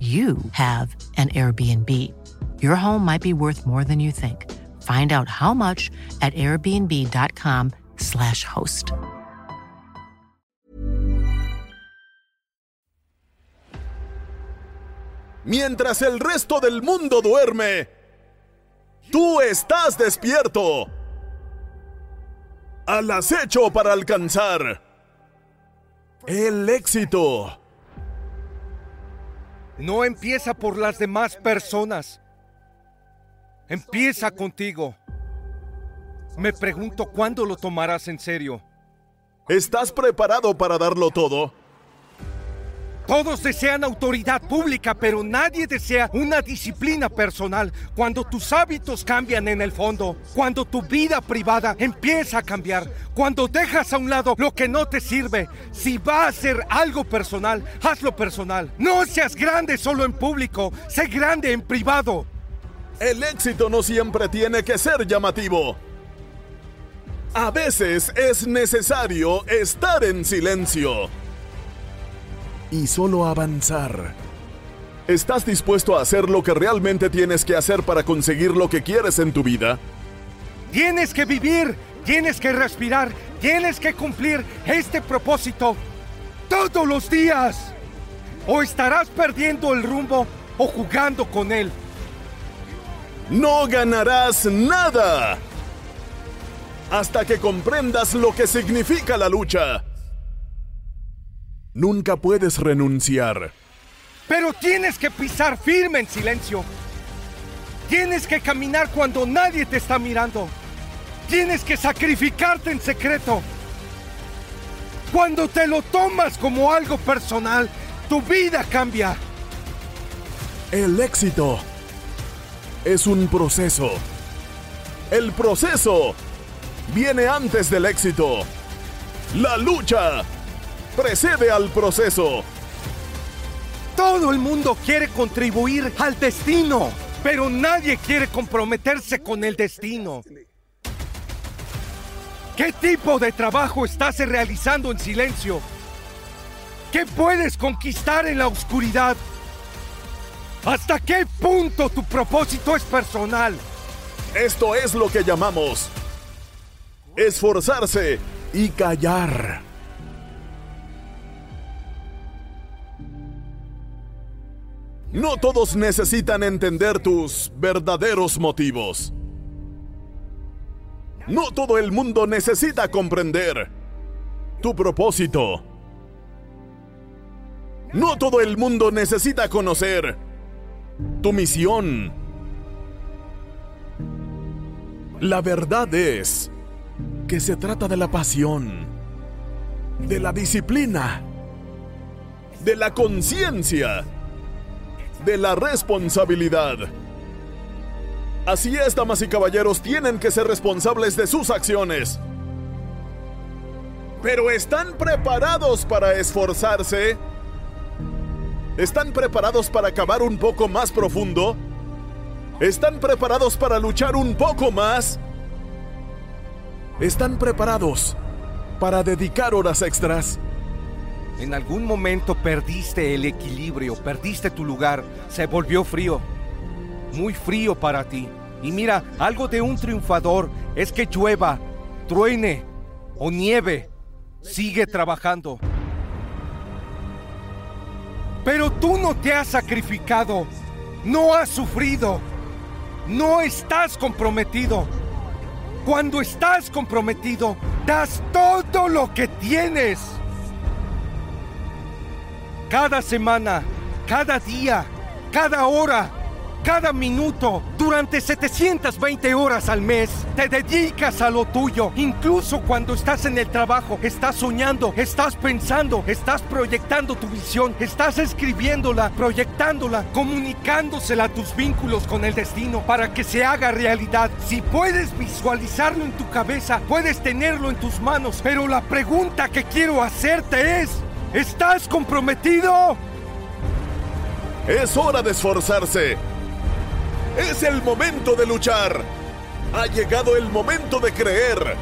you have an Airbnb. Your home might be worth more than you think. Find out how much at airbnb.com/slash host. Mientras el resto del mundo duerme, tú estás despierto. Al acecho para alcanzar el éxito. No empieza por las demás personas. Empieza contigo. Me pregunto cuándo lo tomarás en serio. ¿Estás preparado para darlo todo? Todos desean autoridad pública, pero nadie desea una disciplina personal. Cuando tus hábitos cambian en el fondo, cuando tu vida privada empieza a cambiar, cuando dejas a un lado lo que no te sirve, si va a ser algo personal, hazlo personal. No seas grande solo en público, sé grande en privado. El éxito no siempre tiene que ser llamativo. A veces es necesario estar en silencio y solo avanzar. ¿Estás dispuesto a hacer lo que realmente tienes que hacer para conseguir lo que quieres en tu vida? Tienes que vivir, tienes que respirar, tienes que cumplir este propósito todos los días. O estarás perdiendo el rumbo o jugando con él. No ganarás nada hasta que comprendas lo que significa la lucha. Nunca puedes renunciar. Pero tienes que pisar firme en silencio. Tienes que caminar cuando nadie te está mirando. Tienes que sacrificarte en secreto. Cuando te lo tomas como algo personal, tu vida cambia. El éxito es un proceso. El proceso viene antes del éxito. La lucha precede al proceso. Todo el mundo quiere contribuir al destino, pero nadie quiere comprometerse con el destino. ¿Qué tipo de trabajo estás realizando en silencio? ¿Qué puedes conquistar en la oscuridad? ¿Hasta qué punto tu propósito es personal? Esto es lo que llamamos esforzarse y callar. No todos necesitan entender tus verdaderos motivos. No todo el mundo necesita comprender tu propósito. No todo el mundo necesita conocer tu misión. La verdad es que se trata de la pasión, de la disciplina, de la conciencia de la responsabilidad. Así es, damas y caballeros, tienen que ser responsables de sus acciones. Pero ¿están preparados para esforzarse? ¿Están preparados para cavar un poco más profundo? ¿Están preparados para luchar un poco más? ¿Están preparados para dedicar horas extras? En algún momento perdiste el equilibrio, perdiste tu lugar, se volvió frío, muy frío para ti. Y mira, algo de un triunfador es que llueva, truene o nieve, sigue trabajando. Pero tú no te has sacrificado, no has sufrido, no estás comprometido. Cuando estás comprometido, das todo lo que tienes. Cada semana, cada día, cada hora, cada minuto, durante 720 horas al mes, te dedicas a lo tuyo. Incluso cuando estás en el trabajo, estás soñando, estás pensando, estás proyectando tu visión, estás escribiéndola, proyectándola, comunicándosela a tus vínculos con el destino para que se haga realidad. Si puedes visualizarlo en tu cabeza, puedes tenerlo en tus manos. Pero la pregunta que quiero hacerte es, ¿estás comprometido? Es hora de esforzarse. Es el momento de luchar. Ha llegado el momento de creer.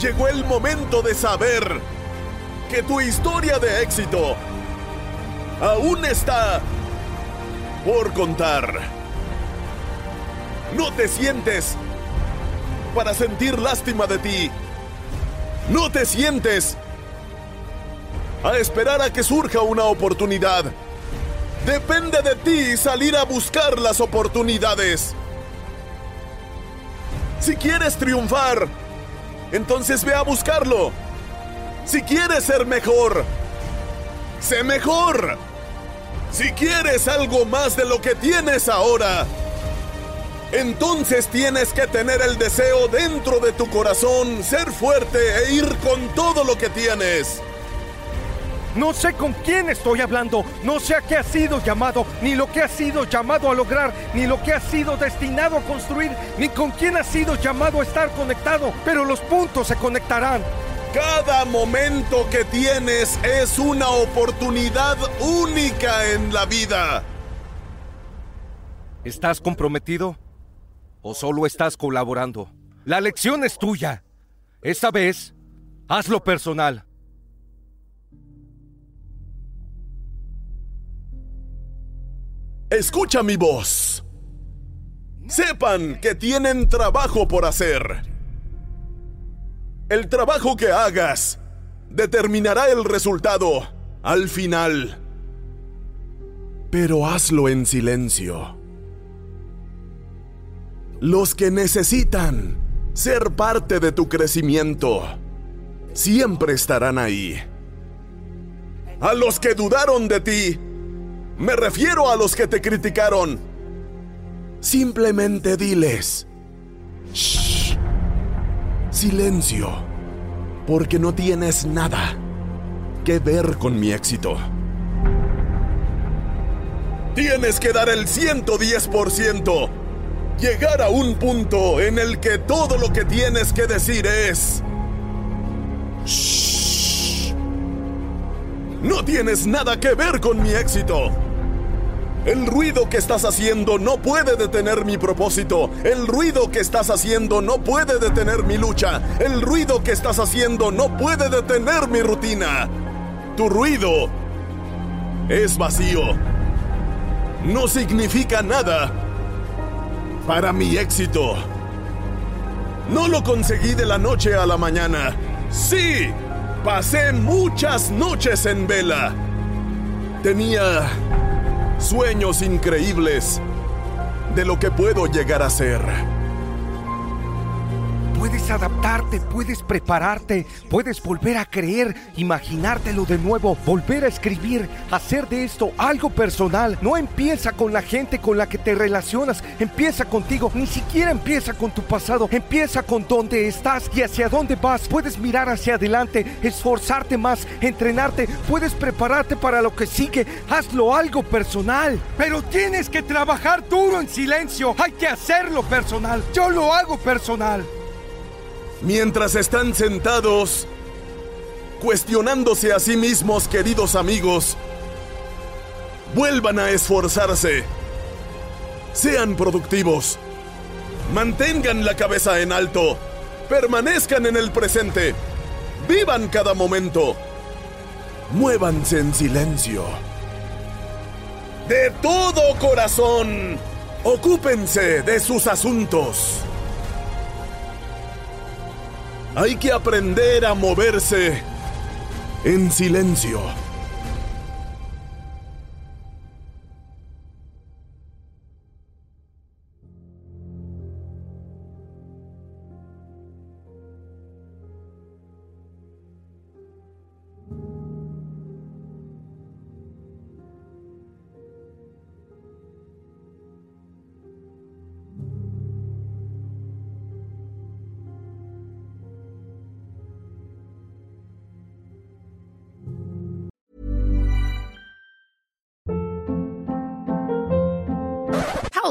Llegó el momento de saber que tu historia de éxito aún está por contar. No te sientes para sentir lástima de ti. No te sientes a esperar a que surja una oportunidad. Depende de ti salir a buscar las oportunidades. Si quieres triunfar, entonces ve a buscarlo. Si quieres ser mejor, sé mejor. Si quieres algo más de lo que tienes ahora, entonces tienes que tener el deseo dentro de tu corazón, ser fuerte e ir con todo lo que tienes. No sé con quién estoy hablando, no sé a qué has sido llamado, ni lo que has sido llamado a lograr, ni lo que has sido destinado a construir, ni con quién has sido llamado a estar conectado, pero los puntos se conectarán. Cada momento que tienes es una oportunidad única en la vida. ¿Estás comprometido o solo estás colaborando? La lección es tuya. Esta vez, hazlo personal. Escucha mi voz. Sepan que tienen trabajo por hacer. El trabajo que hagas determinará el resultado al final. Pero hazlo en silencio. Los que necesitan ser parte de tu crecimiento siempre estarán ahí. A los que dudaron de ti, me refiero a los que te criticaron. Simplemente diles. Shh. Silencio. Porque no tienes nada que ver con mi éxito. Tienes que dar el 110%. Llegar a un punto en el que todo lo que tienes que decir es... Shh. No tienes nada que ver con mi éxito. El ruido que estás haciendo no puede detener mi propósito. El ruido que estás haciendo no puede detener mi lucha. El ruido que estás haciendo no puede detener mi rutina. Tu ruido es vacío. No significa nada para mi éxito. No lo conseguí de la noche a la mañana. Sí, pasé muchas noches en vela. Tenía sueños increíbles de lo que puedo llegar a ser. Puedes adaptarte, puedes prepararte, puedes volver a creer, imaginártelo de nuevo, volver a escribir, hacer de esto algo personal. No empieza con la gente con la que te relacionas, empieza contigo, ni siquiera empieza con tu pasado, empieza con dónde estás y hacia dónde vas. Puedes mirar hacia adelante, esforzarte más, entrenarte, puedes prepararte para lo que sigue, hazlo algo personal. Pero tienes que trabajar duro en silencio, hay que hacerlo personal, yo lo hago personal. Mientras están sentados, cuestionándose a sí mismos, queridos amigos, vuelvan a esforzarse. Sean productivos. Mantengan la cabeza en alto. Permanezcan en el presente. Vivan cada momento. Muévanse en silencio. De todo corazón, ocúpense de sus asuntos. Hay que aprender a moverse en silencio.